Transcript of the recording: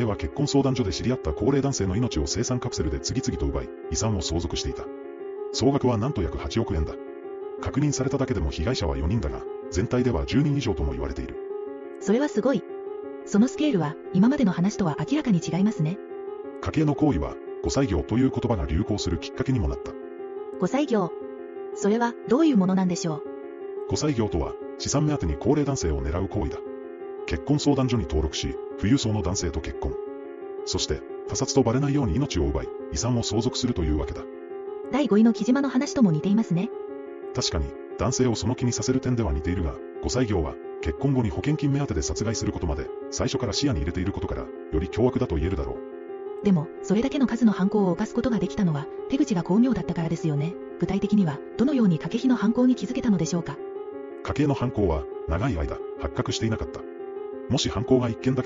家は結婚相談所で知り合った高齢男性の命を生産カプセルで次々と奪い、遺産を相続していた。総額はなんと約8億円だ。確認されただけでも被害者は4人だが、全体では10人以上とも言われている。それはすごい。そのスケールは、今までの話とは明らかに違いますね。家計の行為は、5歳業という言葉が流行するきっかけにもなった。5歳業。それは、どういうものなんでしょう。5歳業とは、資産目当てに高齢男性を狙う行為だ。結婚相談所に登録し、富裕層の男性と結婚。そして、他殺とバレないように命を奪い、遺産を相続するというわけだ。第5位の木島の話とも似ていますね。確かに、男性をその気にさせる点では似ているが、5歳業は、結婚後に保険金目当てで殺害することまで、最初から視野に入れていることから、より凶悪だと言えるだろう。でも、それだけの数の犯行を犯すことができたのは、手口が巧妙だったからですよね。具体的には、どのように掛け火の犯行に気づけたのでしょうか。家計の犯行は、長い間、発覚していなかった。もし犯行が一件だけ